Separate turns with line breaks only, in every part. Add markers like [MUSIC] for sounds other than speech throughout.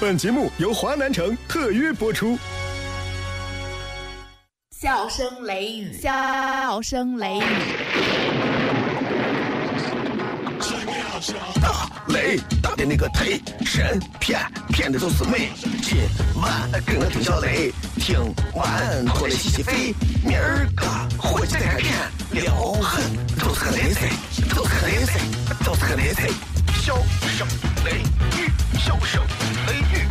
本节目由华南城特约播出。
笑声雷雨，笑声雷雨。
大雷大的那个忒神骗骗的都是美。今晚跟我听小雷，听完过来洗洗肺。明儿个回去再开店，撩狠都是个雷菜，都是个雷菜，都是个雷菜。笑声雷雨，笑声雷雨，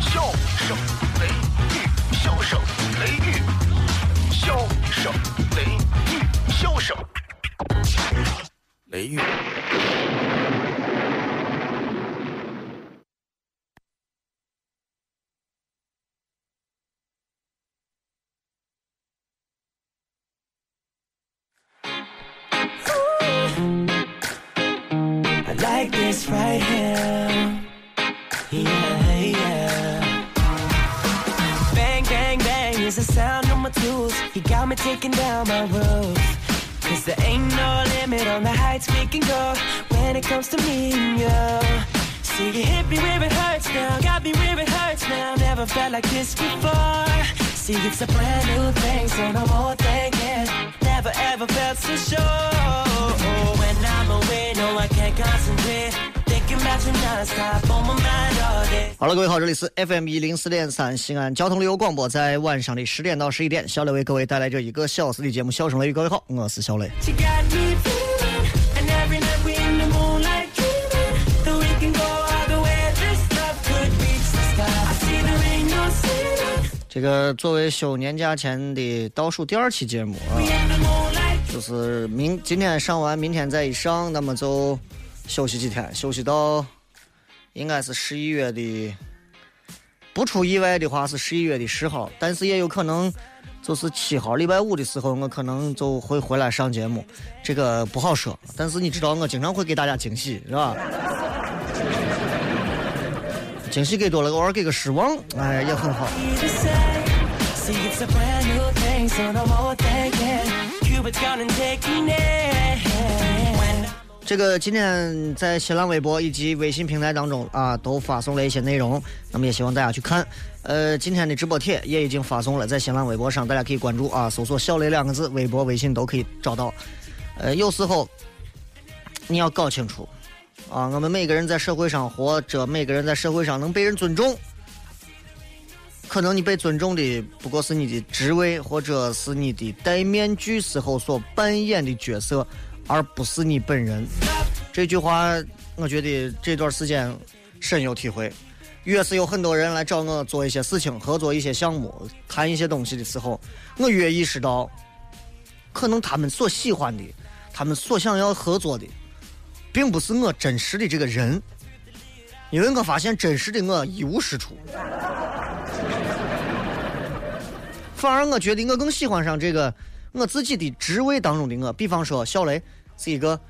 笑声雷雨，笑声雷雨，笑声雷雨，笑声雷雨。
Like this before. See, it's a brand new thing, so no more thinking. Never ever felt so sure. When I'm away, no, I can't concentrate.
好了，各位好，这里是 FM 一零四点三西安交通旅游广播，在晚上的十点到十一点，小雷为各位带来这一个小时的节目《笑声雷雨》。各位好，我是小雷。这个作为休年假前的倒数第二期节目啊就是明今天上完，明天再一上，那么就休息几天，休息到应该是十一月的，不出意外的话是十一月的十号，但是也有可能就是七号礼拜五的时候，我可能就会回来上节目，这个不好说。但是你知道，我经常会给大家惊喜，是吧？惊喜给多了，偶尔给个失望，哎，也很好。这个今天在新浪微博以及微信平台当中啊，都发送了一些内容，那么也希望大家去看。呃，今天的直播帖也已经发送了，在新浪微博上，大家可以关注啊，搜索“小雷”两个字，微博、微信都可以找到。呃，有时候你要搞清楚啊，我们每个人在社会上活着，每个人在社会上能被人尊重，可能你被尊重的不过是你的职位或者是你的戴面具时候所扮演的角色，而不是你本人。这句话，我觉得这段时间深有体会。越是有很多人来找我做一些事情、合作一些项目、谈一些东西的时候，我越意识到，可能他们所喜欢的、他们所想要合作的，并不是我真实的这个人，因为我发现真实的我一无是处。反而我觉得我更喜欢上这个我自己的职位当中的我，比方说小雷是一个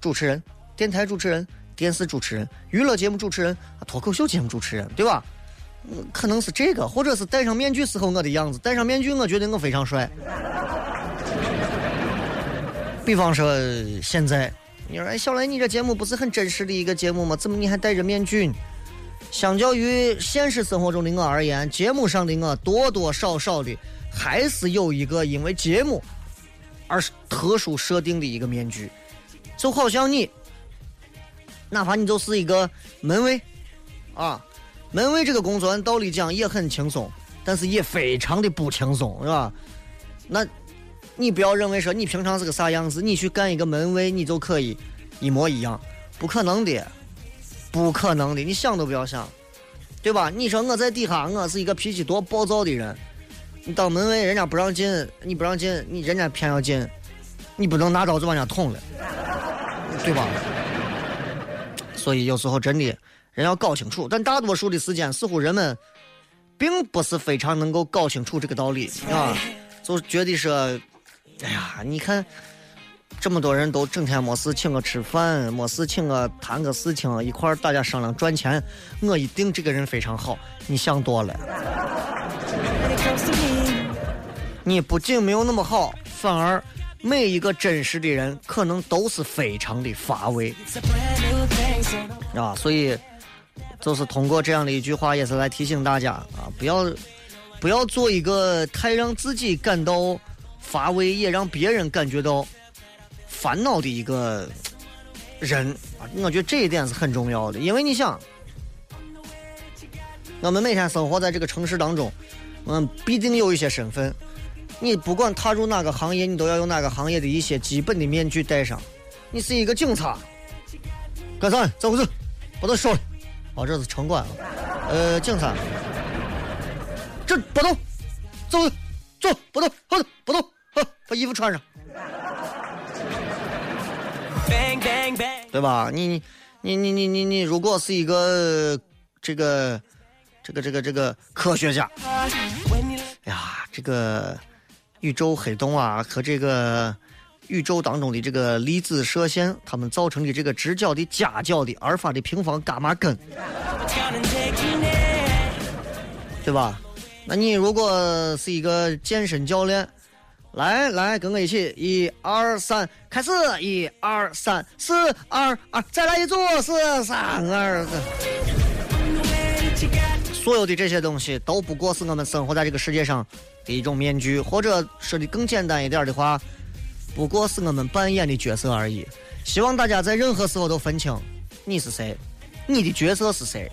主持人、电台主持人、电视主持人、娱乐节目主持人、脱口秀节目主持人，对吧？嗯可能是这个，或者是戴上面具时候我的样子。戴上面具，我觉得我非常帅。比方说现在，你说哎，小雷，你这节目不是很真实的一个节目吗？怎么你还戴着面具？相较于现实生活中的我而言，节目上的我多多少少的还是有一个因为节目而特殊设定的一个面具，就好像你，哪怕你就是一个门卫，啊，门卫这个工作按道理讲也很轻松，但是也非常的不轻松，是吧？那，你不要认为说你平常是个啥样子，你去干一个门卫，你就可以一模一样，不可能的。不可能的，你想都不要想，对吧？你说我在底下，我是一个脾气多暴躁的人，你当门卫，人家不让进，你不让进，你人家偏要进，你不能拿刀就往人家捅了，对吧？所以有时候真的人要搞清楚，但大多数的时间，似乎人们并不是非常能够搞清楚这个道理啊，[LAUGHS] 就觉得说，哎呀，你看。这么多人都整天没事请我吃饭，没事请我谈个事情，一块儿大家商量赚钱，我一定这个人非常好。你想多了，你不仅没有那么好，反而每一个真实的人可能都是非常的乏味啊。所以就是通过这样的一句话，也是来提醒大家啊，不要不要做一个太让自己感到乏味，也让别人感觉到烦恼的一个人啊。我觉得这一点是很重要的，因为你想，我们每天生活在这个城市当中，嗯，必定有一些身份。你不管踏入哪个行业，你都要有哪个行业的一些基本的面具戴上。你是一个警察，干啥？走不走？把他说了。哦，这是城管啊，呃，警察，这不动，走，走，不动，好的，不动，把衣服穿上，对吧？你，你，你，你，你，你，如果是一个这个，这个，这个，这个科学家，哎呀，这个宇宙黑洞啊和这个。宇宙当中的这个粒子射线，它们造成的这个直角的、夹角的、阿尔法的平方、伽马根，对吧？那你如果是一个健身教练，来来跟我一起，一二三，开始，一二三四二二，再来一组，四三二。所有的这些东西都不过是我们生活在这个世界上的一种面具，或者说的更简单一点的话。不过是我们扮演的角色而已。希望大家在任何时候都分清你是谁，你的角色是谁。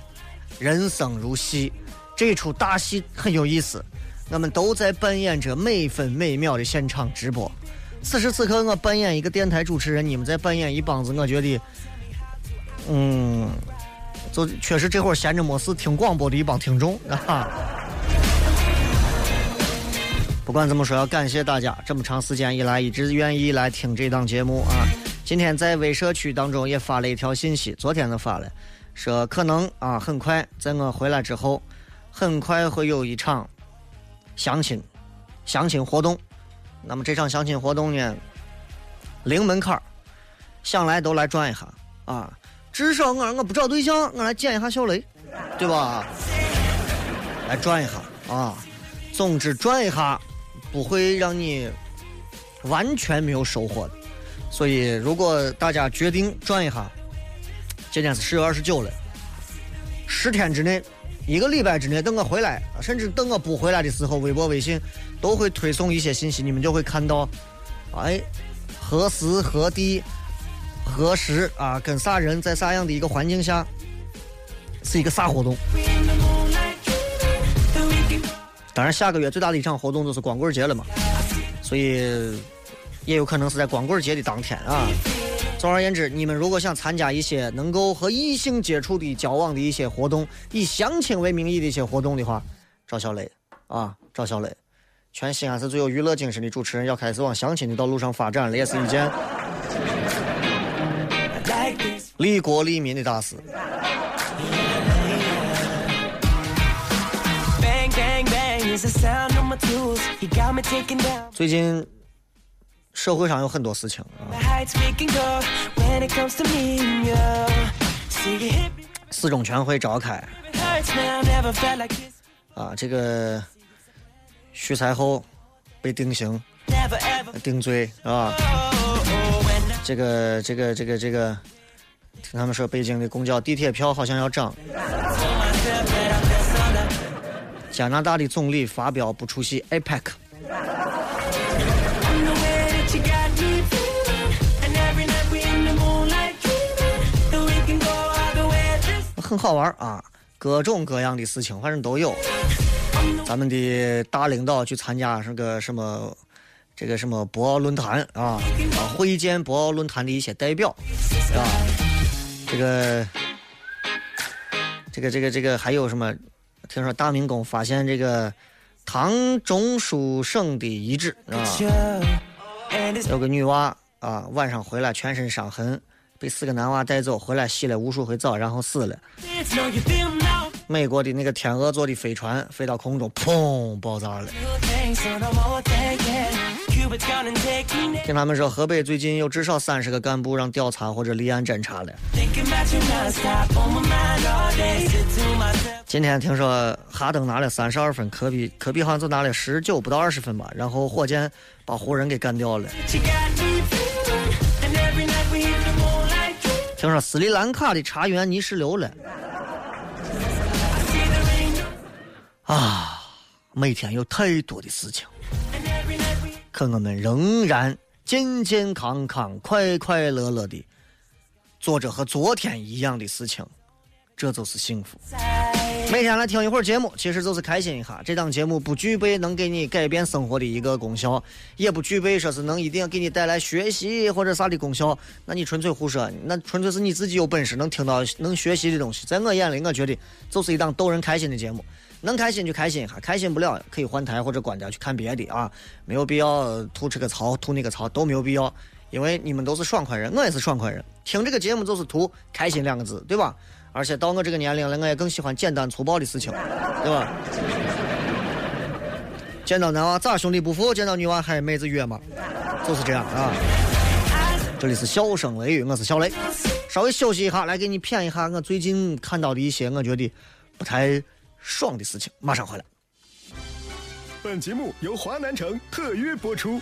人生如戏，这出大戏很有意思。我们都在扮演着每分每秒的现场直播。此时此刻，我扮演一个电台主持人，你们在扮演一帮子。我觉得，嗯，就确实这会儿闲着没事听广播的一帮听众 [LAUGHS] 啊。不管怎么说，要感谢大家这么长时间以来一直愿意来听这档节目啊！今天在微社区当中也发了一条信息，昨天就发了，说可能啊很快在我回来之后，很快会有一场相亲相亲活动。那么这场相亲活动呢，零门槛想来都来转一下啊！至少我我不找对象，我来见一下小雷，对吧？来转一下啊！总之转一下。不会让你完全没有收获的，所以如果大家决定转一下，今天是十月二十九了，十天之内，一个礼拜之内，等我回来，甚至等我不回来的时候，微博、微信都会推送一些信息，你们就会看到，哎，何时何地何时啊，跟啥人在啥样的一个环境下，是一个啥活动。当然，下个月最大的一场活动就是光棍节了嘛，所以也有可能是在光棍节的当天啊。总而言之，你们如果想参加一些能够和异性接触的交往的一些活动，以相亲为名义的一些活动的话，找小磊啊，找小磊。全西安市最有娱乐精神的主持人，要开始往相亲的道路上发展了，也是一件 [LAUGHS] 利国利民的大事。最近社会上有很多事情啊，四中全会召开啊，这个徐才厚被定刑定罪啊，这个这个这个这个，听他们说北京的公交地铁票好像要涨。加拿大的总理发表不出席 APEC，很好玩啊，各种各样的事情反正都有。咱们的大领导去参加这个什么，这个什么博鳌论坛啊，啊，会见博鳌论坛的一些代表，啊，这个，这个，这个，这个还有什么？听说大明宫发现这个唐中书省的遗址啊，有个女娃啊，晚上回来全身伤痕，被四个男娃带走，回来洗了无数回澡，然后死了。美国的那个天鹅座的飞船飞到空中，砰，爆炸了。听他们说，河北最近有至少三十个干部让调查或者立案侦查了。今天听说哈登拿了三十二分，科比科比好像就拿了十九不到二十分吧，然后火箭把湖人给干掉了。听说斯里兰卡的茶园泥石流了。啊每天有太多的事情可我们仍然健健康康快快乐乐的做着和昨天一样的事情这就是幸福。每天来听一会儿节目，其实就是开心一下。这档节目不具备能给你改变生活的一个功效，也不具备说是能一定要给你带来学习或者啥的功效。那你纯粹胡说，那纯粹是你自己有本事能听到能学习的东西。在我眼里，我觉得就是一档逗人开心的节目。能开心就开心一下，开心不了可以换台或者关掉去看别的啊，没有必要吐这个槽吐那个槽都没有必要，因为你们都是爽快人，我也是爽快人，听这个节目就是图开心两个字，对吧？而且到我这个年龄了，我也更喜欢简单粗暴的事情，对吧？见到男娃咋兄弟不服？见到女娃还妹子约吗？就是这样啊。这里是笑声雷雨，我是小雷。稍微休息一下，来给你谝一下我最近看到的一些我觉得不太爽的事情。马上回来。
本节目由华南城特约播出。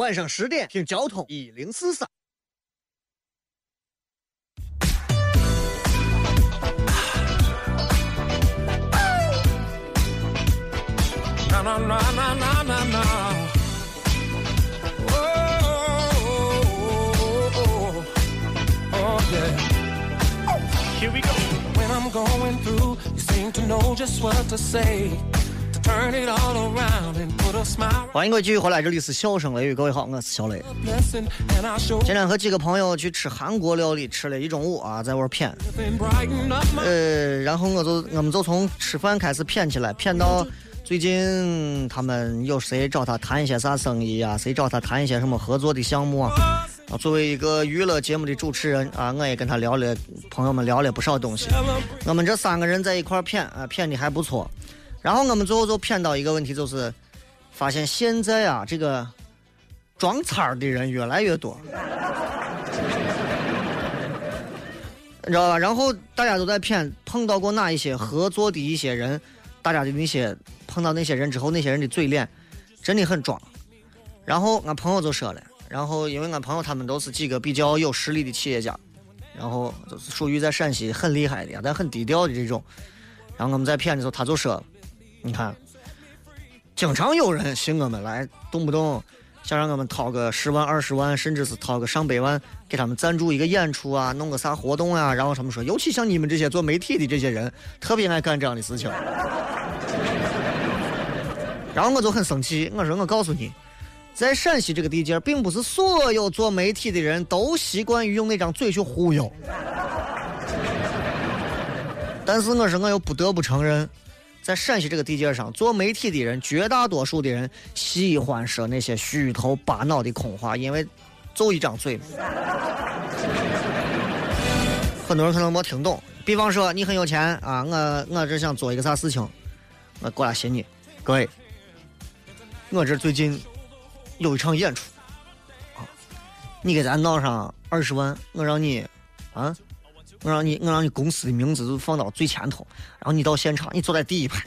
晚上十点听交通一零四三。
na na na na na na. Oh, oh, oh, oh, yeah. Here we go. When I'm going through, you seem to know just what to say.
欢迎各位继续回来，这里是笑声雷雨，各位好，我是小雷。今天和几个朋友去吃韩国料理，吃了一中午啊，在玩谝。
and brighten up my
呃，然后我就我们就从吃饭开始谝起来，谝到最近他们有谁找他谈一些啥生意啊？谁找他谈一些什么合作的项目啊？啊，作为一个娱乐节目的主持人啊，我也跟他聊了，朋友们聊了不少东西。我们这三个人在一块儿谝啊，谝的还不错。然后我们最后就谝到一个问题，就是发现现在啊，这个装叉儿的人越来越多。[LAUGHS] 你知道吧？然后大家都在骗，碰到过哪一些合作的一些人，大家的那些碰到那些人之后，那些人的嘴脸真的很装。然后俺朋友就说了，然后因为俺朋友他们都是几个比较有实力的企业家，然后就是属于在陕西很厉害的，但很低调的这种。然后我们在谝的时候，他就说，你看，经常有人寻我们来，动不动想让我们掏个十万、二十万，甚至是掏个上百万，给他们赞助一个演出啊，弄个啥活动啊。然后他们说，尤其像你们这些做媒体的这些人，特别爱干这样的事情。然后我就很生气，我说我告诉你，在陕西这个地界，并不是所有做媒体的人都习惯于用那张嘴去忽悠。[LAUGHS] 但是我说我又不得不承认，在陕西这个地界上，做媒体的人，绝大多数的人喜欢说那些虚头巴脑的空话，因为就一张嘴。[LAUGHS] 很多人可能没听懂。比方说，你很有钱啊，我我这想做一个啥事情，我过来寻你，各位，我这最近有一场演出啊，你给咱闹上二十万，我让你啊。我让你，我让你公司的名字都放到最前头，然后你到现场，你坐在第一排，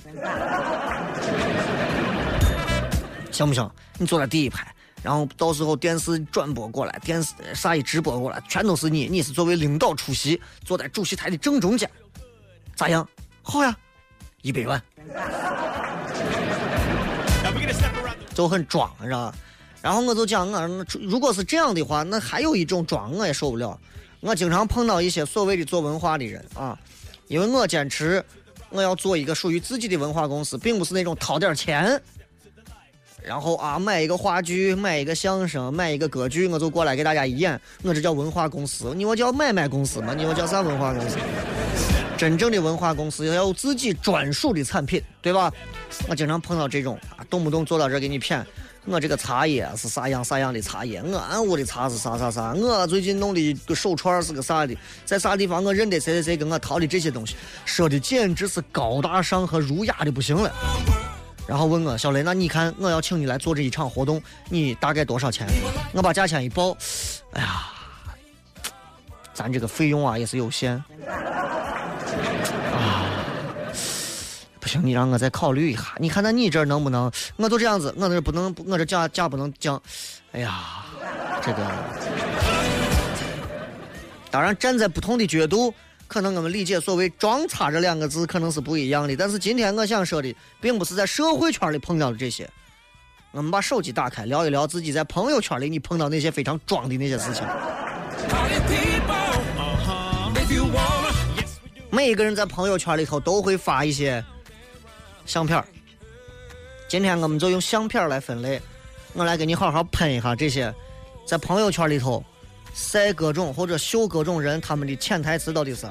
行不行？你坐在第一排，然后到时候电视转播过来，电视啥一直播过来，全都是你，你是作为领导出席，坐在主席台的正中间，咋样？好呀，一百万，就很装，你知道吧？然后我就讲，我如果是这样的话，那还有一种装我也受不了。我经常碰到一些所谓的做文化的人啊，因为我坚持我要做一个属于自己的文化公司，并不是那种掏点钱，然后啊买一个话剧、买一个相声、买一个歌剧，我就过来给大家演，我这叫文化公司。你我叫买卖公司吗？你我叫啥文化公司？真正的文化公司要有自己专属的产品，对吧？我经常碰到这种啊，动不动坐到这儿给你谝，我这个茶叶是啥样啥样的茶叶，我俺屋的茶是啥啥啥，我最近弄的一个手串是个啥的，在啥地方我认得谁谁谁跟我淘的这些东西，说的简直是高大上和儒雅的不行了。然后问我小雷，那你看我要请你来做这一场活动，你大概多少钱？我把价钱一报，哎呀，咱这个费用啊也是有限。不行，你让我再考虑一下。你看，那你这能不能？我就这样子，我这不能，我这价价不能降。哎呀，这个，当然站在不同的角度，可能我们理解所谓“装叉”这两个字可能是不一样的。但是今天我想说的，并不是在社会圈里碰到的这些。我们把手机打开，聊一聊自己在朋友圈里你碰到那些非常装的那些事情。每一个人在朋友圈里头都会发一些。相片今天我们就用相片来分类，我来给你好好喷一下这些，在朋友圈里头晒各种或者秀各种人他们的潜台词到底是。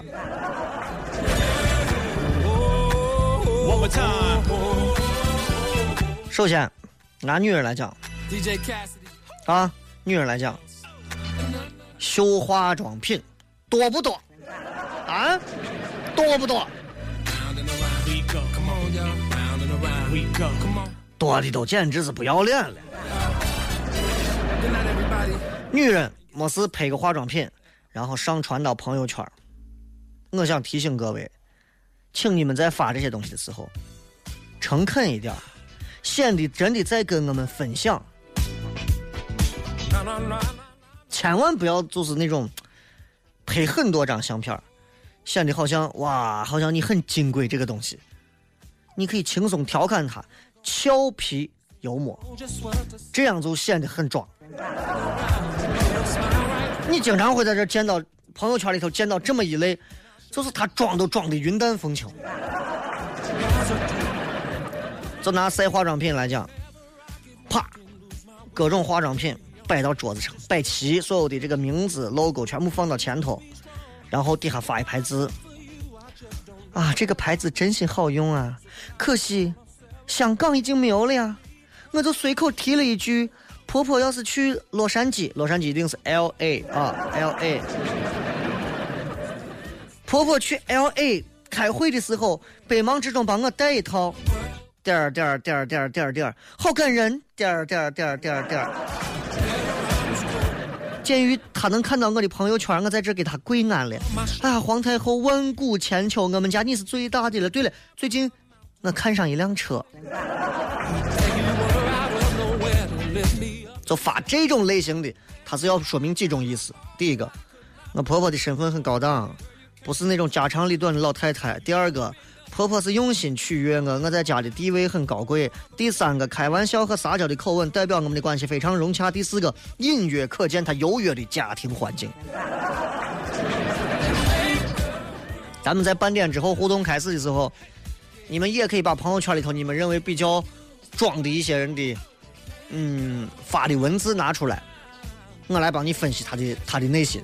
首先，拿女人来讲，啊，女人来讲，秀化妆品多不多？啊，多不多？多的都简直是不要脸了。女人没事拍个化妆品，然后上传到朋友圈。我想提醒各位，请你们在发这些东西的时候，诚恳一点，显得真的在跟我们分享。千万不要就是那种拍很多张相片，显得好像哇，好像你很金贵这个东西。你可以轻松调侃他，俏皮幽默，这样就显得很装。你经常会在这见到朋友圈里头见到这么一类，就是他装都装的云淡风轻。就拿晒化妆品来讲，啪，各种化妆品摆到桌子上，摆齐，所有的这个名字、logo 全部放到前头，然后底下发一排字。啊，这个牌子真心好用啊！可惜香港已经没有了呀。我就随口提了一句：“婆婆要是去洛杉矶，洛杉矶一定是 L A 啊，L A。婆婆去 L A 开会的时候，百忙之中帮我带一套。点儿点儿点儿点儿点儿点儿，好感人。点儿点儿点儿点儿点儿。鉴于他能看到我的朋友圈，我在这给他跪安了。哎呀，皇太后万古千秋，我们家你是最大的了。对了，最近我看上一辆车，就发这种类型的，他是要说明几种意思。第一个，我婆婆的身份很高档，不是那种家长里短的老太太。第二个。婆婆是用心取悦我，我在家的地位很高贵。第三个，开玩笑和撒娇的口吻代表我们的关系非常融洽。第四个，隐约可见她优越的家庭环境。咱们在半点之后互动开始的时候，你们也可以把朋友圈里头你们认为比较装的一些人的，嗯，发的文字拿出来，我来帮你分析他的他的内心。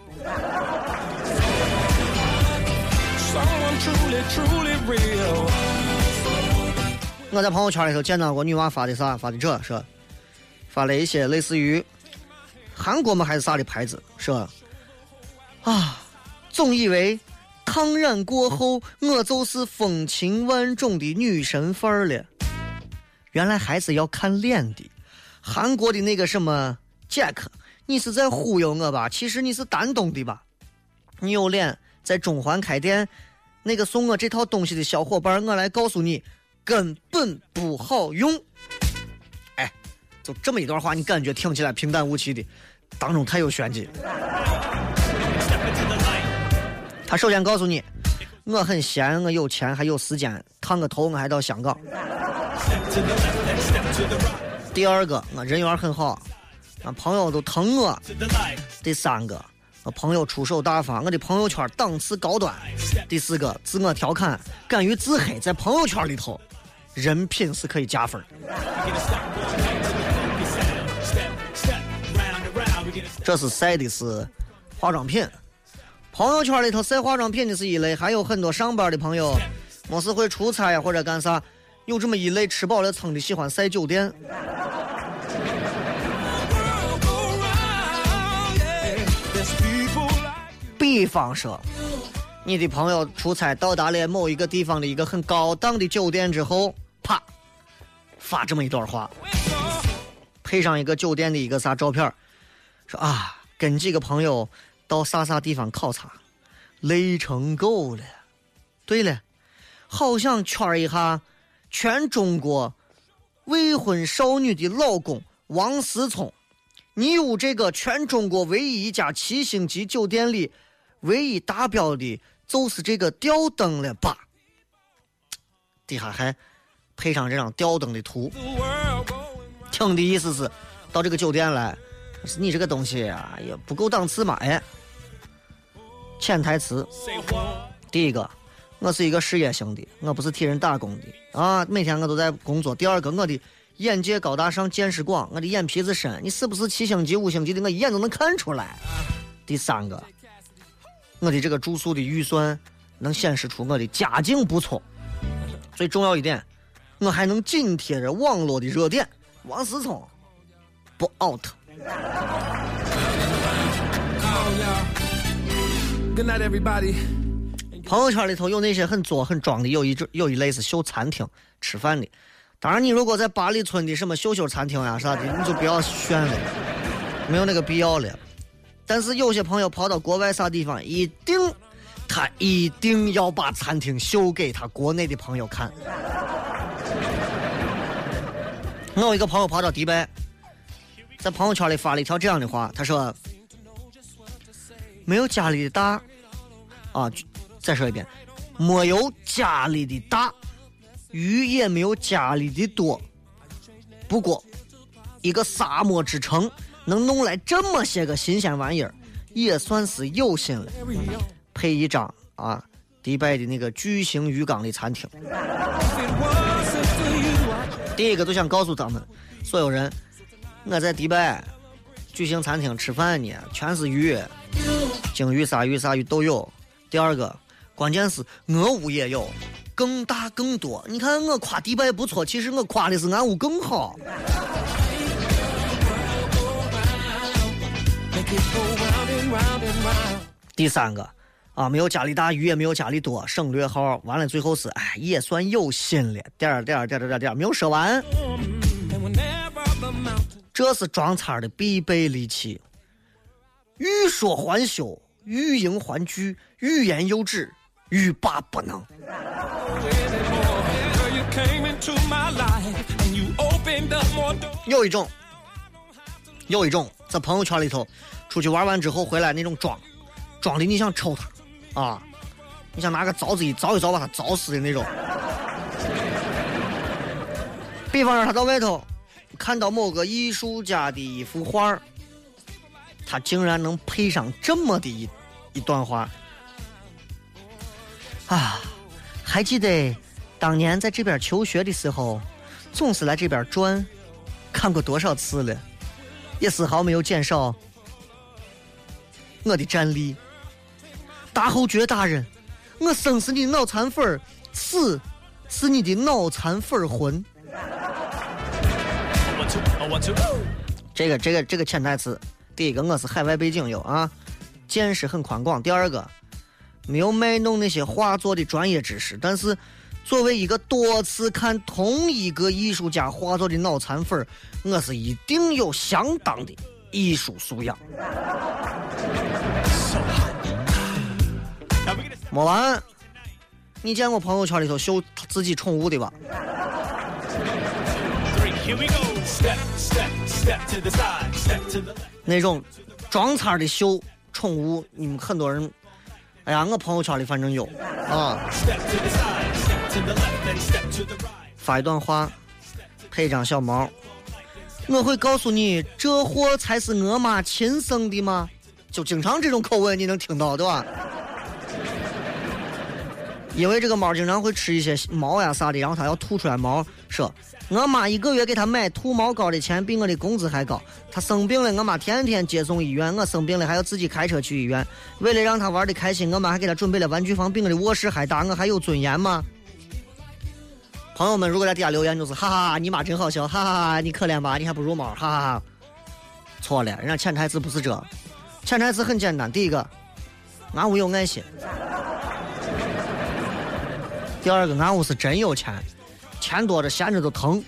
我在朋友圈里头见到过女娃发的啥？发的这是发了一些类似于韩国嘛还是啥的牌子？说啊，总以为烫染过后我就是风情万种的女神范儿了，原来还是要看脸的。韩国的那个什么 Jack，你是在忽悠我吧？其实你是丹东的吧？你有脸在中环开店？那个送我这套东西的小伙伴，我来告诉你，根本不好用。哎，就这么一段话，你感觉听起来平淡无奇的，当中太有玄机。他首先告诉你，我很闲，我有钱，还有时间，烫个头我还到香港。第二个，我人缘很好，啊，朋友都疼我。第三个。我朋友出手大方，我的朋友圈档次高端。第四个，自我调侃，敢于自黑，在朋友圈里头，人品是可以加分。这是晒的是化妆品，朋友圈里头晒化妆品的是一类，还有很多上班的朋友，没事会出差呀或者干啥，有这么一类吃饱了撑的喜欢晒酒店。比方说，你的朋友出差到达了某一个地方的一个很高档的酒店之后，啪，发这么一段话，配上一个酒店的一个啥照片，说啊，跟几个朋友到啥啥地方考察，累成狗了。对了，好想圈一下全中国未婚少女的老公王思聪。你有这个全中国唯一一家七星级酒店里唯一达标的，就是这个吊灯了吧？底下还配上这张吊灯的图，听的意思是，到这个酒店来，你这个东西啊也不够档次嘛？哎，潜台词，第一个，我是一个事业型的，我不是替人打工的啊，每天我都在工作。第二个，我的。眼界高大上，见识广，我的眼皮子深，你是不是七星级、五星级的？我一眼都能看出来。第三个，我的这个住宿的预算能显示出我的家境不错。最重要一点，我还能紧贴着网络的热点。王思聪不 out。朋友圈里头有那些很作、很装的，有一种有一类是秀餐厅吃饭的。当然，你如果在八里村的什么秀秀餐厅呀啥的，你就不要炫了，没有那个必要了。但是有些朋友跑到国外啥地方，一定他一定要把餐厅秀给他国内的朋友看。我有一个朋友跑到迪拜，在朋友圈里发了一条这样的话，他说：“没有家里的大啊，再说一遍，没有家里的大。”鱼也没有家里的多，不过一个沙漠之城能弄来这么些个新鲜玩意儿，也算是有心了。配一张啊，迪拜的那个巨型鱼缸的餐厅。第一个就想告诉他们所有人，我在迪拜巨型餐厅吃饭呢，全是鱼，鲸鱼、鲨鱼、啥鱼都有。第二个，关键是俄乌也有。更大更多，你看我夸迪拜不错，其实我夸的是俺屋更好。第三个啊，没有家里大，鱼也没有家里多，省略号。完了，最后是哎，也算有心了，点儿点儿点儿点儿点儿，没有说完。这是装叉的必备利器，欲说还休，欲迎还拒，欲言又止。欲罢不能。有一种，有一种，在朋友圈里头，出去玩完之后回来那种装，装的你想抽他，啊，你想拿个凿子一凿一凿把他凿死的那种。比方说他到外头看到某个艺术家的一幅画他竟然能配上这么的一一段话。啊，还记得当年在这边求学的时候，总是来这边转，看过多少次了，也丝毫没有减少我的战力。大侯爵大人，我生是你的脑残粉死是你的脑残粉魂。这个这个这个潜台词，第一个我是海外背景有啊，见识很宽广。第二个。没有卖弄那些画作的专业知识，但是作为一个多次看同一个艺术家画作的脑残粉我是一定有相当的艺术素养。没完，你见过朋友圈里头秀自己宠物的吧？那种装叉的秀宠物，你们很多人。哎呀，我朋友圈里反正有。啊，发一段话，配一张小猫，我会告诉你，这货才是我妈亲生的吗？就经常这种口吻，你能听到对吧？因为这个猫经常会吃一些毛呀啥的，然后它要吐出来毛，说。我妈一个月给他买兔毛膏的钱比我的工资还高。他生病了，我妈天天接送医院。我生病了还要自己开车去医院。为了让他玩的开心，我妈还给他准备了玩具房，比我的卧室还大。我还有尊严吗？朋友们，如果在底下留言就是哈哈哈，你妈真好笑，哈哈哈，你可怜吧，你还不如猫，哈哈哈。错了，人家潜台词不是这，潜台词很简单。第一个，俺屋有爱心。[LAUGHS] 第二个，俺屋是真有钱，钱多着闲着都疼，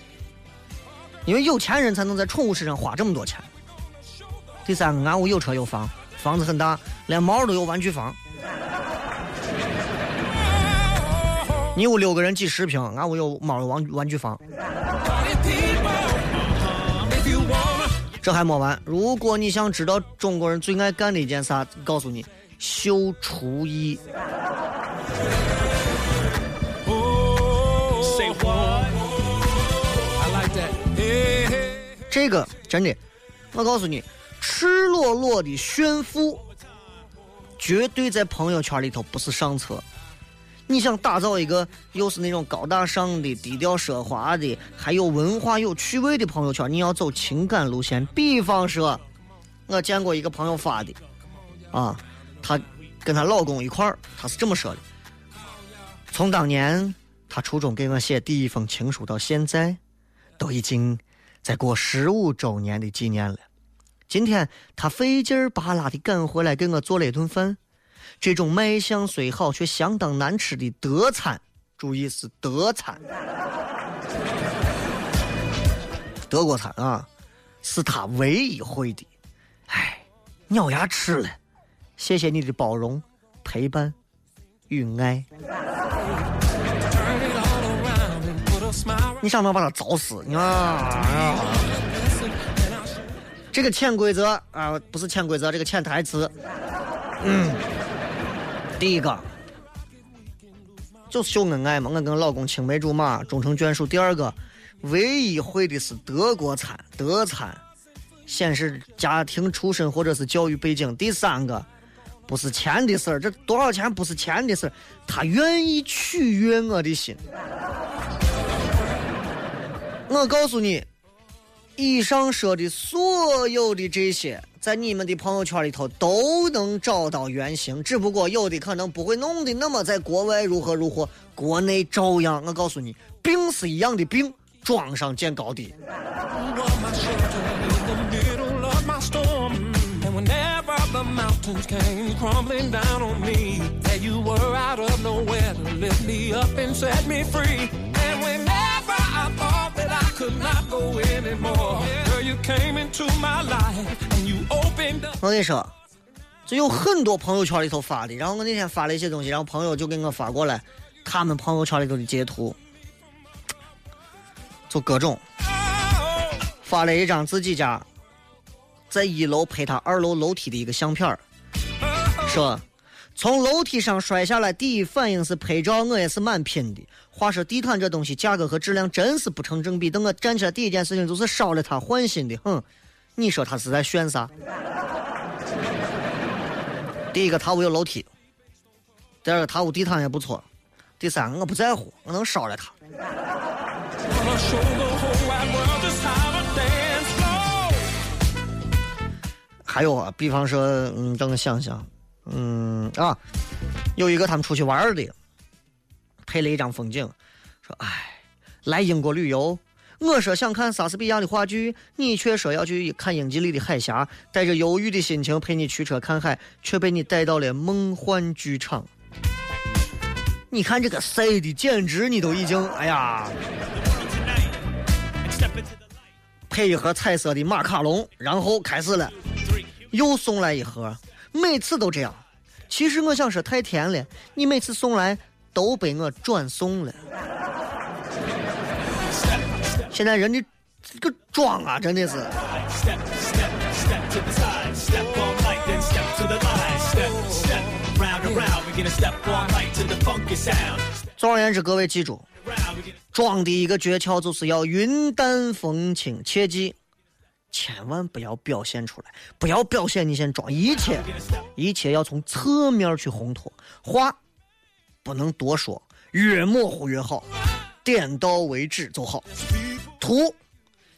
因为有钱人才能在宠物身上花这么多钱。第三个，俺屋有车有房，房子很大，连猫都有玩具房。你屋六个人几十平，俺屋有猫有玩玩具房。这还没完，如果你想知道中国人最爱干的一件啥，告诉你，秀厨艺。这个真的，我告诉你，赤裸裸的炫富，绝对在朋友圈里头不是上策。你想打造一个又是那种高大上的、低调奢华的，还有文化、有趣味的朋友圈，你要走情感路线。比方说，我见过一个朋友发的，啊，她跟她老公一块儿，她是这么说的：从当年她初中给我写第一封情书到现在，都已经在过十五周年的纪念了。今天她费劲儿巴拉的赶回来给我做了一顿饭。这种卖相虽好却相当难吃的德餐，注意是德餐，德国餐啊，是他唯一会的。哎，咬牙吃了，谢谢你的包容、陪伴与爱。你想不想把他找死？你啊！这个潜规则啊，不是潜规则，这个潜台词，嗯。第一个就是秀恩爱嘛，我跟老公青梅竹马，终成眷属。第二个，唯一会的是德国餐，德餐，显示家庭出身或者是教育背景。第三个，不是钱的事儿，这多少钱不是钱的事儿，他愿意取悦我的心。我告诉你，以上说的所有的这些。在你们的朋友圈里头都能找到原型，只不过有的可能不会弄的那么在国外如何如何，国内照样。我告诉你，病是一样的病，装上见高低。我跟你说，就有很多朋友圈里头发的，然后我那天发了一些东西，然后朋友就给我发过来，他们朋友圈里头的截图，就各种发了一张自己家在一楼拍他二楼楼梯的一个相片说从楼梯上摔下来，第一反应是拍照，我也是蛮拼的。话说地毯这东西价格和质量真是不成正比。等我站起来，第一件事情就是烧了它换新的。哼，你说他是在炫啥？第一个，他屋有楼梯；第二个，他屋地毯也不错；第三个，我不在乎，我能烧了它。还有啊，比方说，嗯，等我想想，嗯啊，有一个他们出去玩的。拍了一张风景，说：“哎，来英国旅游。我说想看莎士比亚的话剧，你却说要去看英吉利的海峡。带着忧郁的心情陪你驱车看海，却被你带到了梦幻剧场。你看这个晒的简直，你都已经哎呀！配一盒彩色的马卡龙，然后开始了，又送来一盒，每次都这样。其实我想说太甜了，你每次送来。”都被我转送了。现在人的这个装啊，真的是。总而言之，各位记住，装的一个诀窍就是要云淡风轻，切记千万不要表现出来，不要表现你先装，一切一切要从侧面去烘托，话。不能多说，越模糊越好，点到为止就好。图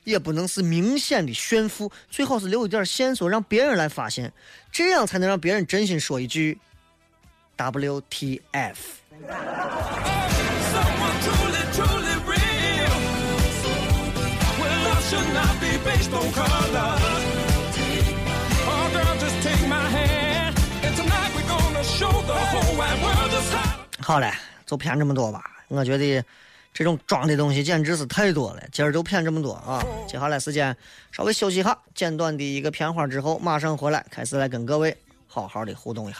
也不能是明显的炫富，最好是留一点线索让别人来发现，这样才能让别人真心说一句 WTF “WTF”。好嘞，就骗这么多吧。我觉得这种装的东西简直是太多了，今儿就骗这么多啊！接下来时间稍微休息一下，简短的一个片花之后，马上回来开始来跟各位好好的互动一下。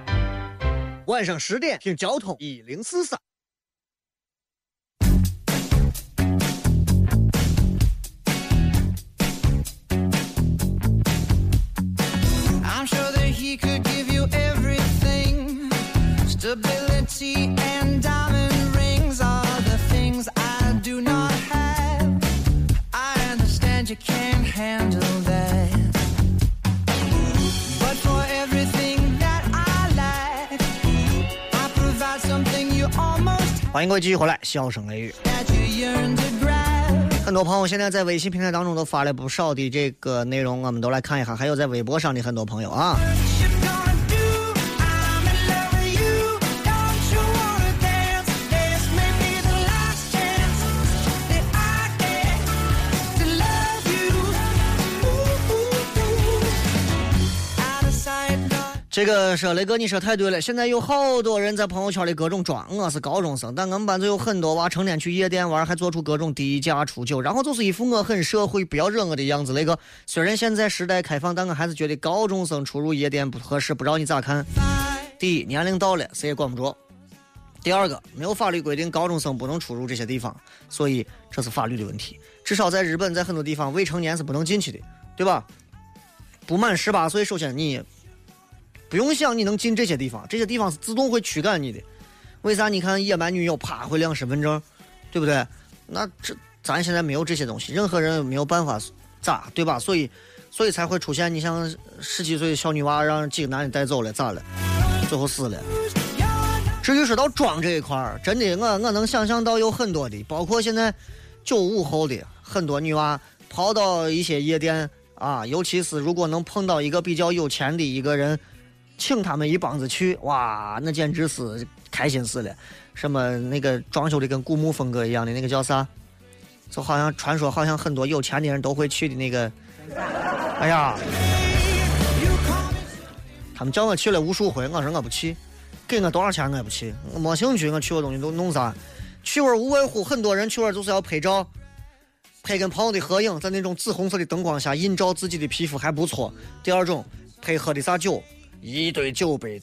晚上十点听交通一零四三。
I'm sure that he could give you everything. Stability and diamond rings are the things I do not have. I understand you can't handle
欢迎各位继续回来，笑声雷雨。很多朋友现在在微信平台当中都发了不少的这个内容，我们都来看一下。还有在微博上的很多朋友啊，这个说雷哥，你说太对了。现在有好多人在朋友圈里各种装，我是高中生，但我们班就有很多娃成天去夜店玩，还做出各种低价出酒，然后就是一副我很社会，不要惹我的样子。雷哥，虽然现在时代开放，但我还是觉得高中生出入夜店不合适，不知道你咋看？第一，年龄到了，谁也管不着；第二个，没有法律规定高中生不能出入这些地方，所以这是法律的问题。至少在日本，在很多地方，未成年是不能进去的，对吧？不满十八岁，首先你不用想你能进这些地方，这些地方是自动会驱赶你的。为啥？你看野蛮女友啪会亮身份证，对不对？那这咱现在没有这些东西，任何人没有办法咋，对吧？所以，所以才会出现你像十几岁的小女娃让几个男的带走了，咋了？最后死了。至于说到装这一块儿，真的我我能想象到有很多的，包括现在九五后的很多女娃跑到一些夜店啊，尤其是如果能碰到一个比较有钱的一个人，请他们一帮子去，哇，那简直是开心死了。什么那个装修的跟古墓风格一样的那个叫啥？就好像传说好像很多有钱的人都会去的那个，哎呀，他们叫我去了无数回，我说我不去，给我多少钱我也不去，我没兴趣，我去我东西都弄啥？去玩无外乎很多人去玩就是要拍照，拍跟朋友的合影，在那种紫红色的灯光下映照自己的皮肤还不错。第二种，拍喝的啥酒，一堆酒杯，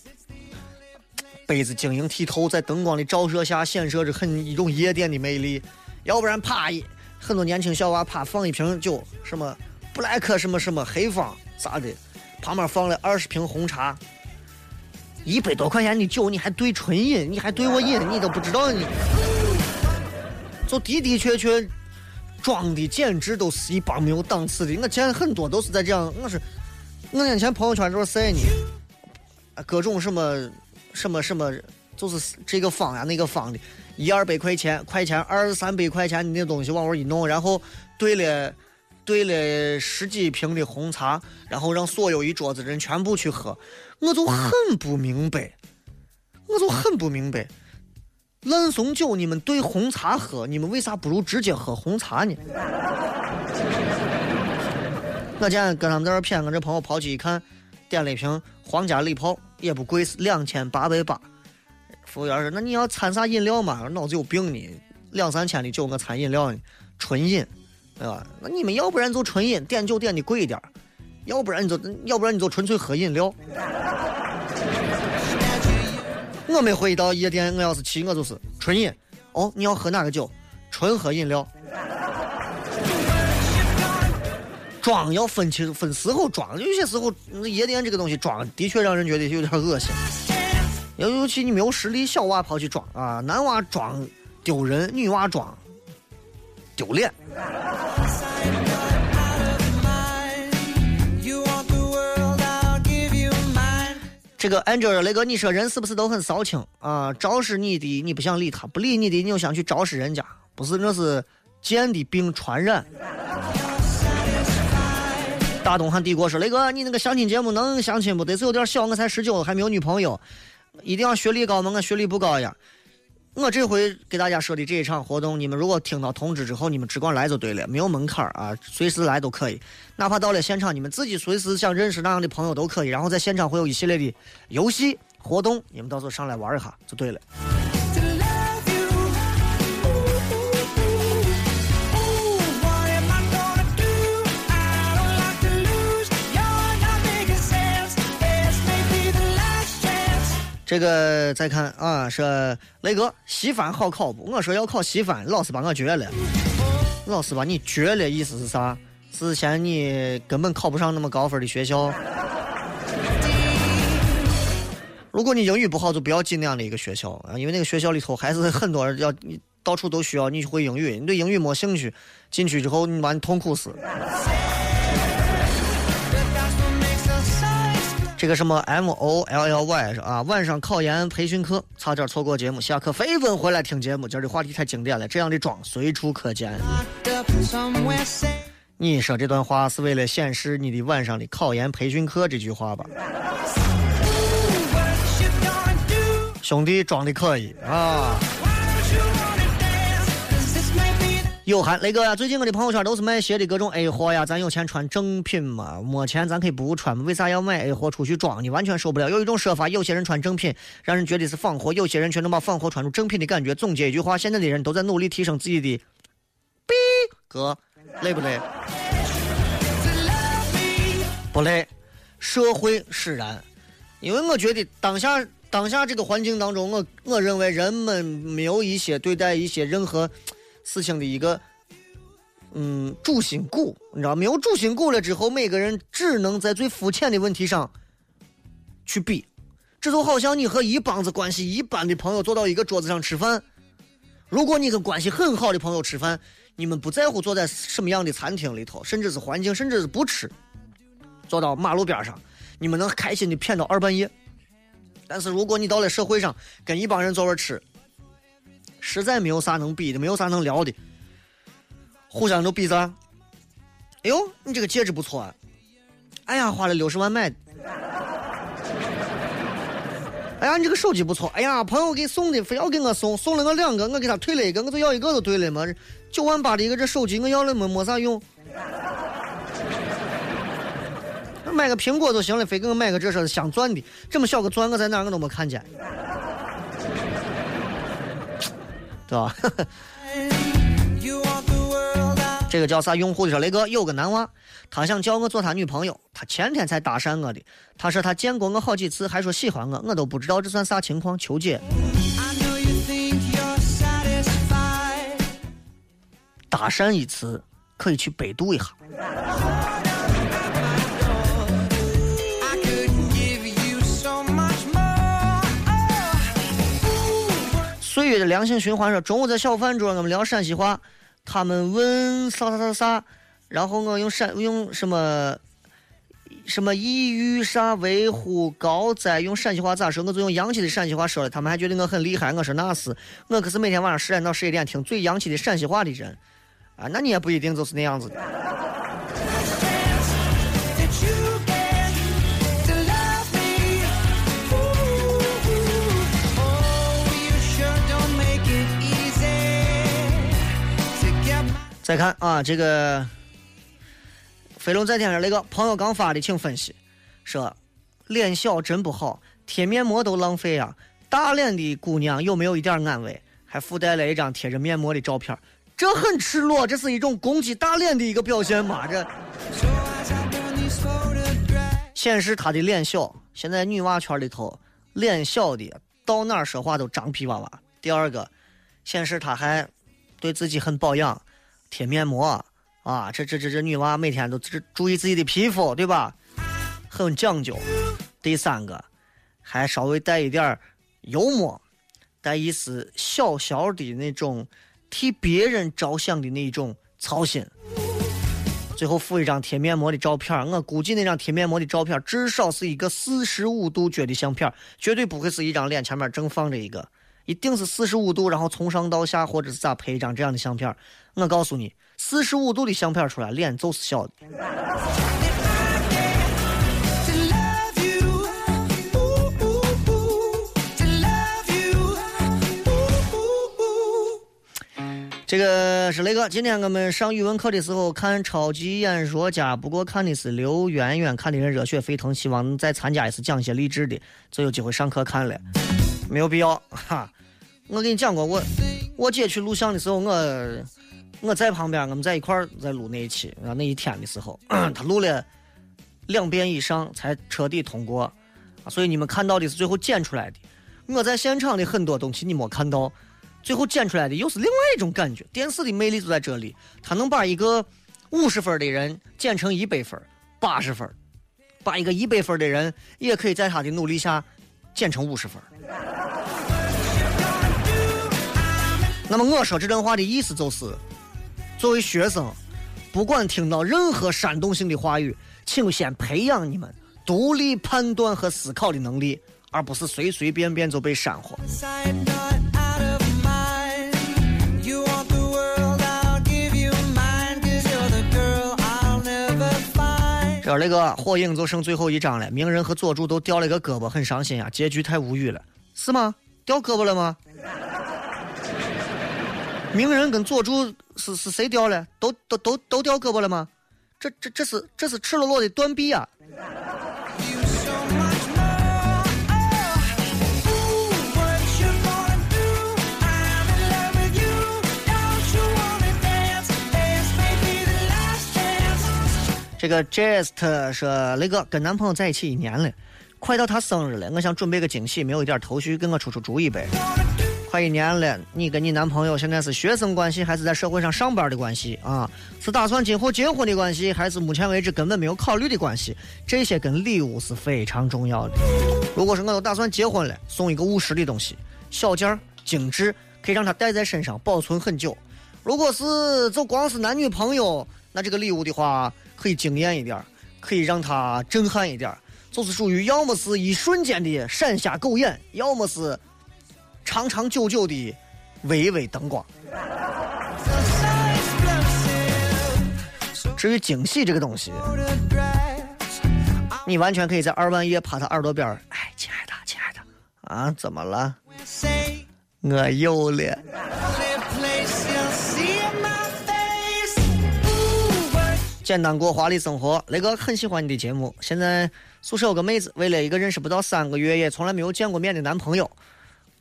杯子晶莹剔透，在灯光的照射下显示着很一种夜店的魅力。要不然啪一很多年轻小娃啪放一瓶酒，什么布莱克什么什么黑方啥的，旁边放了二十瓶红茶，一百多块钱的酒你还兑纯饮，你还兑我饮，你都不知道你，就的的确确装的简直都是一帮没有档次的。我见很多都是在这样，我是我眼前朋友圈都是晒你，各种什么什么什么，就是这个方呀那个方的，一二百块钱块钱二三百块钱的那东西往外一弄，然后兑了兑了十几瓶的红茶，然后让所有一桌子人全部去喝，我就很不明白，我就很不明白。烂怂酒你们兑红茶喝，你们为啥不如直接喝红茶呢？[LAUGHS] 我今天跟他们在这儿谝，我这朋友跑去一看，点了一瓶皇家礼炮，也不贵，是两千八百八。服务员说：“那你要掺啥饮料吗？”我说：“脑子有病呢，两三千的酒我掺饮料呢，纯饮，对吧？那你们要不然就纯饮，点酒点的贵一点，要不然你就要不然你就纯粹喝饮料。”我每回一到夜店，我要是去，我就是纯饮。哦，你要喝哪个酒？纯喝饮料。装要分清分时候装，有些时候夜店这个东西装的确让人觉得有点恶心。尤尤其你没有实力，小娃跑去装啊，男娃装丢人，女娃装丢脸。这个 Angel 雷哥，你说人是不是都很骚情啊？招是你的，你不想理他；不理你的，你又想去招是人家，不是那是贱的病传染。大东汉帝国说：“雷哥，你那个相亲节目能相亲不？得是有点小，我才十九，还没有女朋友，一定要学历高吗？我学历不高呀。我这回给大家说的这一场活动，你们如果听到通知之后，你们只管来就对了，没有门槛啊，随时来都可以。哪怕到了现场，你们自己随时想认识那样的朋友都可以。然后在现场会有一系列的游戏活动，你们到时候上来玩一下就对了。这个再看啊，说雷哥西番好考不？我说要考西番，老师把我绝了。老师把你绝了，意思是啥？是嫌你根本考不上那么高分的学校？如果你英语不好，就不要进那样的一个学校啊，因为那个学校里头还是很多人要你到处都需要你会英语，你对英语没兴趣，进去之后你把你痛苦死。这个什么 M O L L Y 是啊，晚上考研培训课，差点错过节目，下课飞奔回来听节目。今儿的话题太经典了，这样的妆随处可见。你说这段话是为了显示你的晚上的考研培训课这句话吧？兄弟装的可以啊！有涵雷哥呀，最近我的朋友圈都是卖鞋的各种 A 货呀，咱有钱穿正品嘛？没钱咱可以不穿？为啥要买 A 货出去装呢？完全受不了。有一种说法，有些人穿正品，让人觉得是仿货；有些人却能把仿货穿出正品的感觉。总结一句话，现在的人都在努力提升自己的逼格，累不累？不累，社会使然。因为我觉得当下当下这个环境当中，我我认为人们没有一些对待一些任何事情的一个嗯主心骨，你知道，没有主心骨了之后，每个人只能在最肤浅的问题上去比。这就好像你和一帮子关系一般的朋友坐到一个桌子上吃饭，如果你跟关系很好的朋友吃饭，你们不在乎坐在什么样的餐厅里头，甚至是环境，甚至是不吃，坐到马路边上，你们能开心的谝到二半夜。但是如果你到了社会上，跟一帮人坐那儿吃，实在没有啥能比的，没有啥能聊的，互相就比啥？哎呦，你这个戒指不错啊！哎呀，花了六十万买的。哎呀，你这个手机不错。哎呀，朋友给送的，非要给我送，送了我两个，我给他退了一个，我就要一个就对了嘛。九万八的一个这手机，我要了没没啥用。买个苹果就行了，非给我买个这是镶钻的，这么小个钻，我在哪我都没看见，对吧？[LAUGHS] 这个叫啥用户的说，雷哥有个男娃，他想叫我做他女朋友，他前天才搭讪我的，他说他见过我好几次，还说喜欢我，我都不知道这算啥情况，求解。搭讪一次可以去百度一下，岁月的良性循环说，中午在小饭桌我们聊陕西话，他们问啥啥啥啥，然后我用陕用什么什么抑郁啥维护高灾，用陕西话咋说？我就用洋气的陕西话说了，他们还觉得我很厉害。我说那是，我可是每天晚上十点到十一点听最洋气的陕西话的人啊，那你也不一定就是那样子的。再看啊，这个飞龙在天上那个朋友刚发的，请分析，说脸小真不好，贴面膜都浪费啊。大脸的姑娘有没有一点安慰？还附带了一张贴着面膜的照片，这很赤裸，这是一种攻击大脸的一个表现嘛？这显示她的脸小。现在女娃圈里头，脸小的到哪说话都张皮娃娃。第二个，显示她还对自己很保养，贴面膜啊，这这这这女娃每天都注注意自己的皮肤，对吧？很讲究。第三个，还稍微带一点儿幽默，带一丝小小的那种替别人着想的那种操心。最后附一张贴面膜的照片，我估计那张贴面膜的照片至少是一个四十五度角的相片，绝对不会是一张脸前面正放着一个，一定是四十五度，然后从上到下或者是咋拍一张这样的相片。我告诉你，四十五度的相片出来，脸就是小的。这个是雷哥，今天我们上语文课的时候看超级演说家，不过看的是刘媛媛，看的人热血沸腾，希望能再参加一次，讲一些励志的，就有机会上课看了。没有必要哈。我跟你讲过，我我姐去录像的时候，我我在旁边，我们在一块儿在录那一期啊那一天的时候，[CLEARS THROAT] 她录了两遍以上才彻底通过，啊，所以你们看到的是最后剪出来的。我在现场的很多东西你没看到，最后剪出来的又是另外一种感觉。电视的魅力就在这里，它能把一个五十分的人剪成一百分、八十分，把一个一百分的人也可以在他的努力下剪成五十分。那么我说这段话的意思就是，作为学生，不管听到任何煽动性的话语，请先培养你们独立判断和思考的能力，而不是随随便便就被煽
惑。
这那个火影就剩最后一章了，鸣人和佐助都掉了一个胳膊，很伤心啊，结局太无语了，是吗？掉胳膊了吗？鸣人跟佐助是是谁掉了？都都都都掉胳膊了吗？这这这是这是赤裸裸的断臂啊！这个 Jest 说雷哥跟男朋友在一起一年了，快到他生日了，我想准备个惊喜，没有一点头绪，给我出出主意呗。快一年了，你跟你男朋友现在是学生关系，还是在社会上上班的关系啊？是打算今后结婚的关系，还是目前为止根本没有考虑的关系？这些跟礼物是非常重要的。如果是我有打算结婚了，送一个务实的东西，小件儿、精致，可以让他带在身上保存很久。如果是就光是男女朋友，那这个礼物的话，可以惊艳一点，可以让他震撼一点，就是属于要么是一瞬间的闪瞎狗眼，要么是长长久久的微微灯光。至于惊喜这个东西，你完全可以在二万页趴他耳朵边，哎，亲爱的，亲爱的，啊，怎么了？我有了。简单过华丽生活，雷哥很喜欢你的节目。现在宿舍有个妹子，为了一个认识不到三个月也从来没有见过面的男朋友，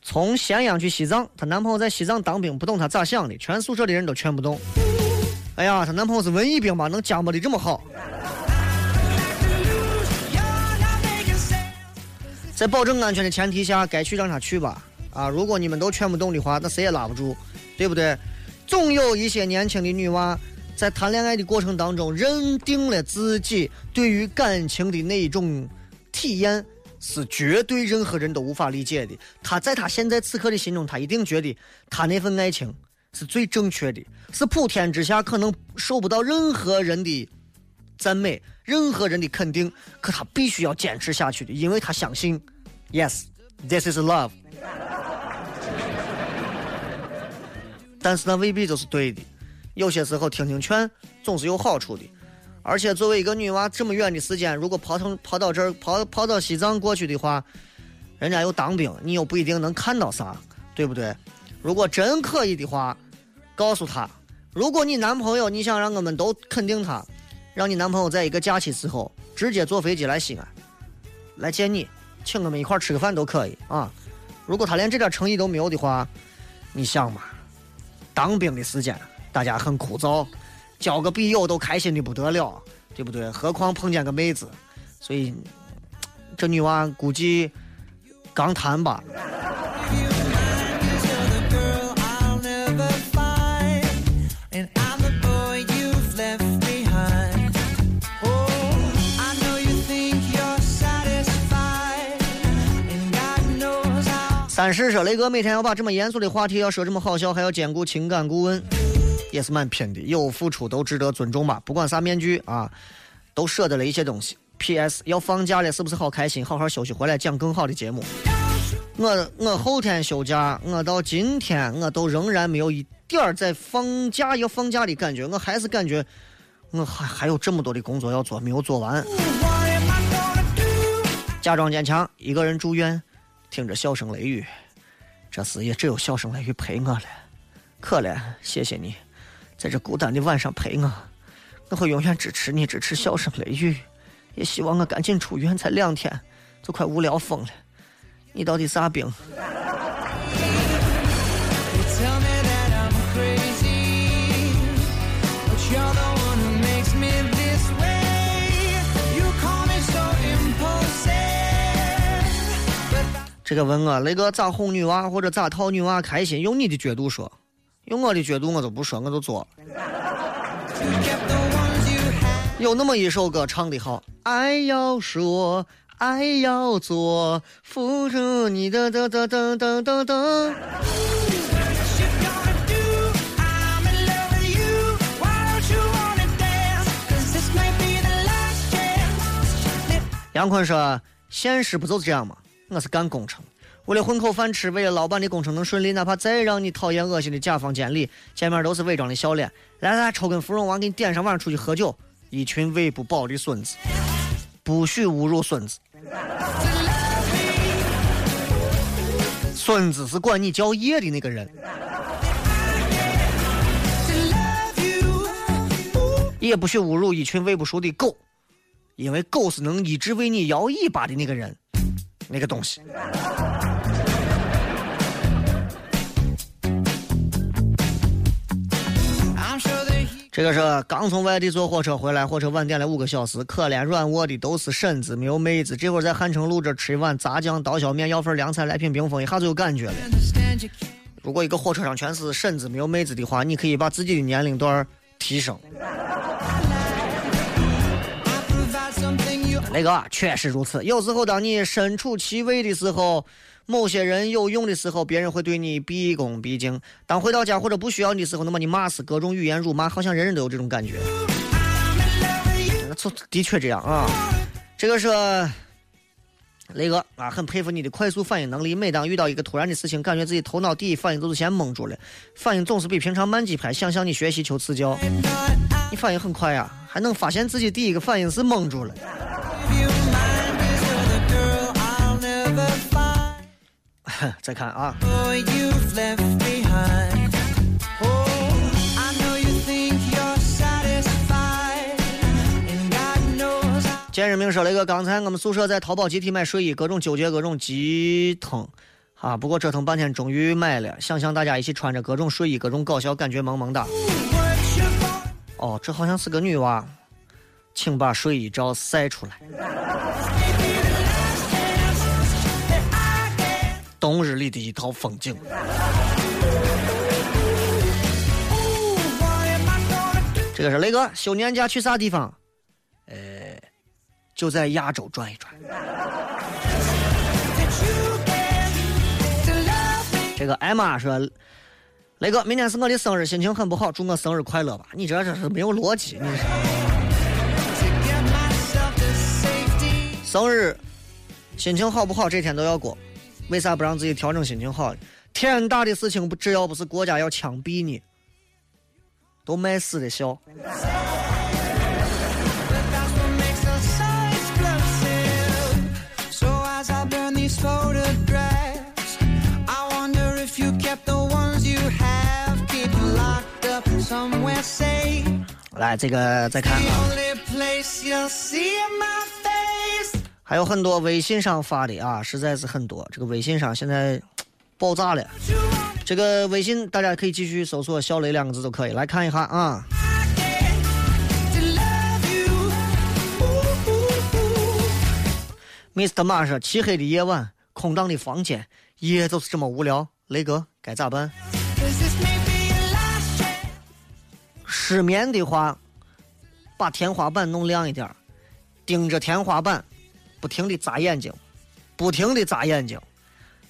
从咸阳去西藏。她男朋友在西藏当兵，不懂她咋想的，全宿舍的人都劝不动。哎呀，她男朋友是文艺兵吧，能夹摸的这么好。在保证安全的前提下，该去让他去吧。啊，如果你们都劝不动的话，那谁也拉不住，对不对？总有一些年轻的女娃在谈恋爱的过程当中，认定了自己对于感情的那一种体验是绝对任何人都无法理解的。他在他现在此刻的心中，他一定觉得他那份爱情是最正确的，是普天之下可能受不到任何人的赞美，任何人的肯定，可他必须要坚持下去的，因为他相信，yes，this is love。但是那未必就是对的，有些时候听听劝总是有好处的。而且作为一个女娃，这么远的时间，如果跑成跑到这儿跑跑到西藏过去的话，人家又当兵，你又不一定能看到啥，对不对？如果真可以的话，告诉他，如果你男朋友你想让我们都肯定他，让你男朋友在一个假期之后直接坐飞机来西安，来见你，请我们一块吃个饭都可以啊。如果他连这点诚意都没有的话，你想嘛，当兵的时间大家很枯燥，交个笔友都开心的不得了对不对何况碰见个妹子所以这女娃估计刚谈吧。三十说雷哥每天要把这么严肃的话题要说这么好笑还要兼顾情感顾问。也是蛮拼的，有付出都值得尊重吧。不管啥面具啊，都舍得了一些东西。P.S. 要放假了，是不是好开心？好好休息，回来讲更好的节目。我我后天休假，我到今天我都仍然没有一点儿在放假要放假的感觉，我还是感觉我还还有这么多的工作要做，没有做完。假装坚强，一个人住院，听着笑声雷雨，这时也只有笑声雷雨陪我了。可怜，谢谢你，在这孤单的晚上陪我，我会永远支持你，支持笑声雷雨，也希望我赶紧出院，才两天就快无聊疯了。你到底啥病这个问我雷哥咋哄女娃或者咋讨女娃开心？用你的角度说，用我的角度我都不说，我就做。有那么一首歌唱得好，爱要说，爱要做，付出你的的的的的的的。杨坤说：“现实不就是这样吗？我是干工程，为了混口饭吃，为了老板的工程能顺利，哪怕再让你讨厌恶心的甲方监理，见面都是伪装的笑脸。来来，抽根芙蓉王，给你点上，晚上出去喝酒。一群喂不饱的孙子，不许侮辱孙子。孙子是管你叫爷的那个人，也不许侮辱一群喂不熟的狗，因为狗是能一直为你摇尾巴的那个人，那个东西。这个是刚从外地坐火车回来，火车晚点了五个小时，可怜软卧的都是婶子，没有妹子。这会儿在汉城路这吃一碗炸酱刀削面，要份凉菜，来瓶冰峰，一下就有感觉了。如果一个火车上全是婶子，没有妹子的话，你可以把自己的年龄段提升。
I provide something you
那个确实如此，有时候当你身处其位的时候，某些人有用的时候，别人会对你毕恭毕敬；当回到家或者不需要你的时候，那么你骂死各种语言辱骂，好像人人都有这种感觉。错的确这样啊。这个是雷哥啊，很佩服你的快速反应能力。每当遇到一个突然的事情，感觉自己头脑第一反应都是先蒙住了，反应总是比平常慢几拍。想向你学习，求赐教。你反应很快呀、还能发现自己第一个反应是蒙住了。[LAUGHS]
God knows I
见人名说了一个，刚才我们宿舍在淘宝集体买睡衣，各种纠结，各种急疼。啊！不过折腾半天，终于买了。想象大家一起穿着各种睡衣，各种搞笑，感觉萌萌哒。哦，这好像是个女娃，请把睡衣照晒出来。冬日里的一套风景。这个是雷哥，休年假去啥地方？呃，就在亚洲转一转。这个艾玛说，雷哥，明天是我的生日，心情很不好，祝我生日快乐吧。你这这是没有逻辑，你
To get myself to safety.
生日心情好不好这天都要过，为啥不让自己调整心情好？天大的事情不，只要不是国家要枪毙你，都卖死的笑。来，这个再看还有很多微信上发的啊，实在是很多。这个微信上现在 [TSK] 爆炸了。这个微信大家可以继续搜索“小雷”两个字就可以来看一下啊。
To love you. Ooh, ooh, ooh.
Mr. 马说：“漆黑的夜晚，空荡的房间，夜就是这么无聊。雷哥该咋办？失眠的话，把天花板弄亮一点儿，盯着天花板，不停的眨眼睛，不停的眨眼睛，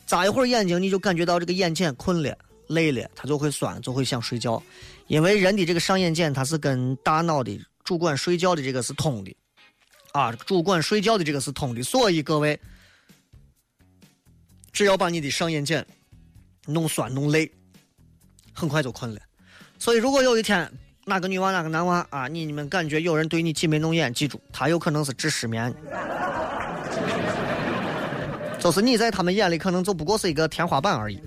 眨一会儿眼睛你就感觉到这个眼前困了，累了，他就会酸，就会想睡觉。因为人的这个上眼睑，它是跟大脑的主管睡觉的这个是通的，啊，主管睡觉的这个是通的。所以各位，只要把你的上眼睑弄酸弄累，很快就困了。所以如果有一天哪个女娃哪个男娃啊，你你们感觉有人对你挤眉弄眼，记住，他有可能是治失眠。就是你在他们眼里可能就不过是一个天花板而已。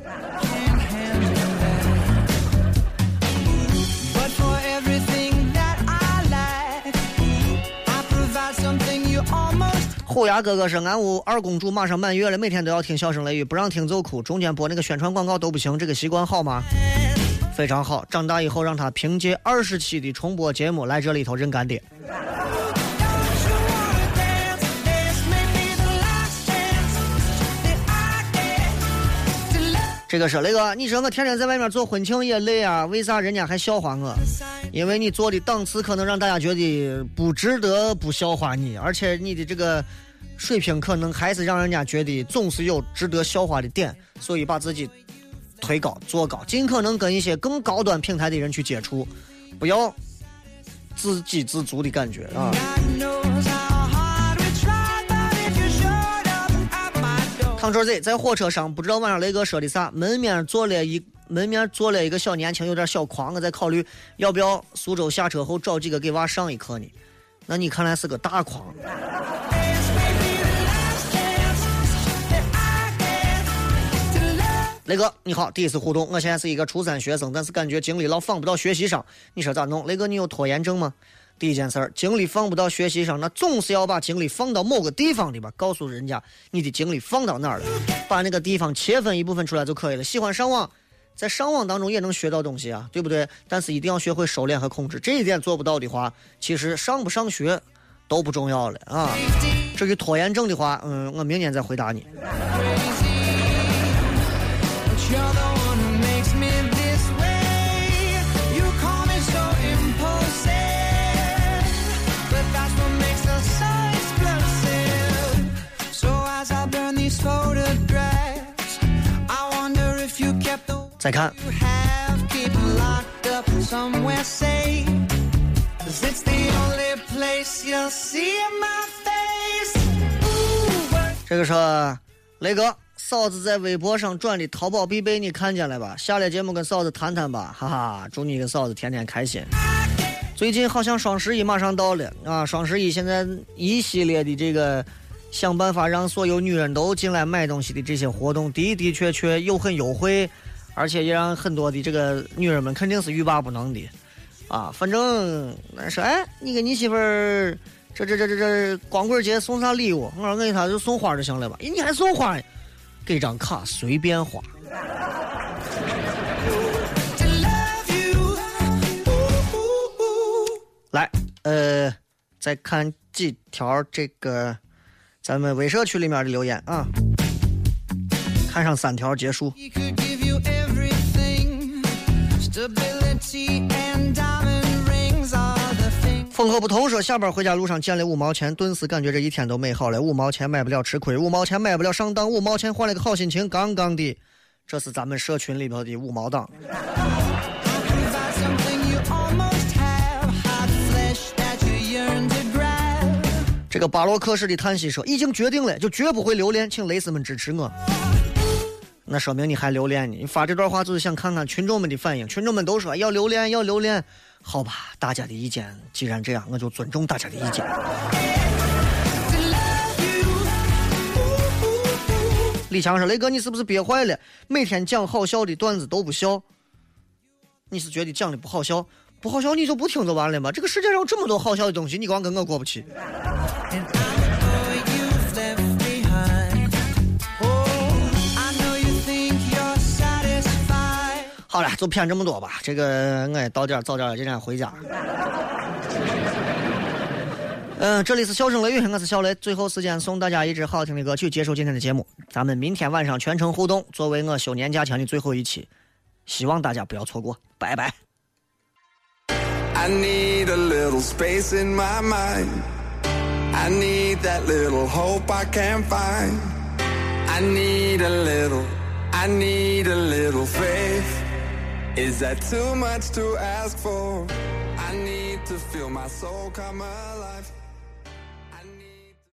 虎牙哥哥说：“俺屋二公主马上满月了，每天都要听笑声雷雨，不让听就哭，中间播那个宣传广告都不行，这个习惯好吗？非常好，长大以后让他凭借二十期的重播节目来这里头认干爹。这个是雷哥，你说我天天在外面做婚庆也累啊，为啥人家还笑话我？因为你做的档次可能让大家觉得不值得不笑话你，而且你的这个水平可能还是让人家觉得总是有值得笑话的点，所以把自己推高做高，尽可能跟一些更高端平台的人去接触，不要自给自足的感觉啊。
My door.
康周 Z 在火车上，不知道晚上雷哥说的啥，门面坐了一门面坐了一个小年轻，有点小狂，我在考虑要不要苏州下车后找几个给娃上一课呢。那你看来是个大狂。雷哥你好，第一次互动，我现在是一个初三学生，但是感觉精力老放不到学习上，你说咋弄？雷哥你有拖延症吗？第一件事儿，精力放不到学习上，那总是要把精力放到某个地方里边，告诉人家你的精力放到哪儿了，把那个地方切分一部分出来就可以了。喜欢上网，在上网当中也能学到东西啊，对不对？但是一定要学会收敛和控制，这一点做不到的话，其实上不上学都不重要了啊。至于拖延症的话，嗯，我明年再回答你。
Ooh, but
这个说，雷哥，嫂子在微博上转的淘宝必备，你看见了吧？下了节目跟嫂子谈谈吧，[LAUGHS] 哈哈，祝你跟嫂子天天开心。最近好像双十一马上到了啊！双十一现在一系列的这个想办法让所有女人都进来买东西的这些活动，的的确确又很优惠，而且也让很多的这个女人们肯定是欲罢不能的啊！反正那说，哎，你给你媳妇儿这这这这这光棍节送啥礼物？我说我给她就送花就行了吧？咦，你还送花？给张卡随便花。[LAUGHS] 来，呃，再看几条这个咱们微社区里面的留言啊，看上三条结束。风和不同说，下班回家路上见了五毛钱，顿时感觉这一天都美好了。五毛钱买不了吃亏，五毛钱买不了上当，五毛钱换了个好心情，杠杠的。这是咱们社群里头的五毛党。这个巴洛克式的叹息说：“已经决定了，就绝不会留恋，请蕾丝们支持我。”那说明你还留恋呢。你发这段话就是想看看群众们的反应。群众们都说要留恋，要留恋。好吧，大家的意见既然这样，我就尊重大家的意见。李强说：“雷哥，你是不是憋坏了？每天讲好笑的段子都不笑，你是觉得讲的不好笑？不好笑你就不听就完了吗？这个世界上有这么多好笑的东西，你光跟我过不去。好了，就骗这么多吧。这个我也到点儿早点儿，今天回家。嗯，这里是笑声雷雨，我是小雷。最后时间送大家一支好听的歌曲，结束今天的节目。咱们明天晚上全程互动，作为我休年假前的最后一期，希望大家不要错过。拜拜。
I need a little space in my mind. I need that little hope I can't find. I need a little, I need a little faith. Is that too much to ask for? I need to feel my soul come alive.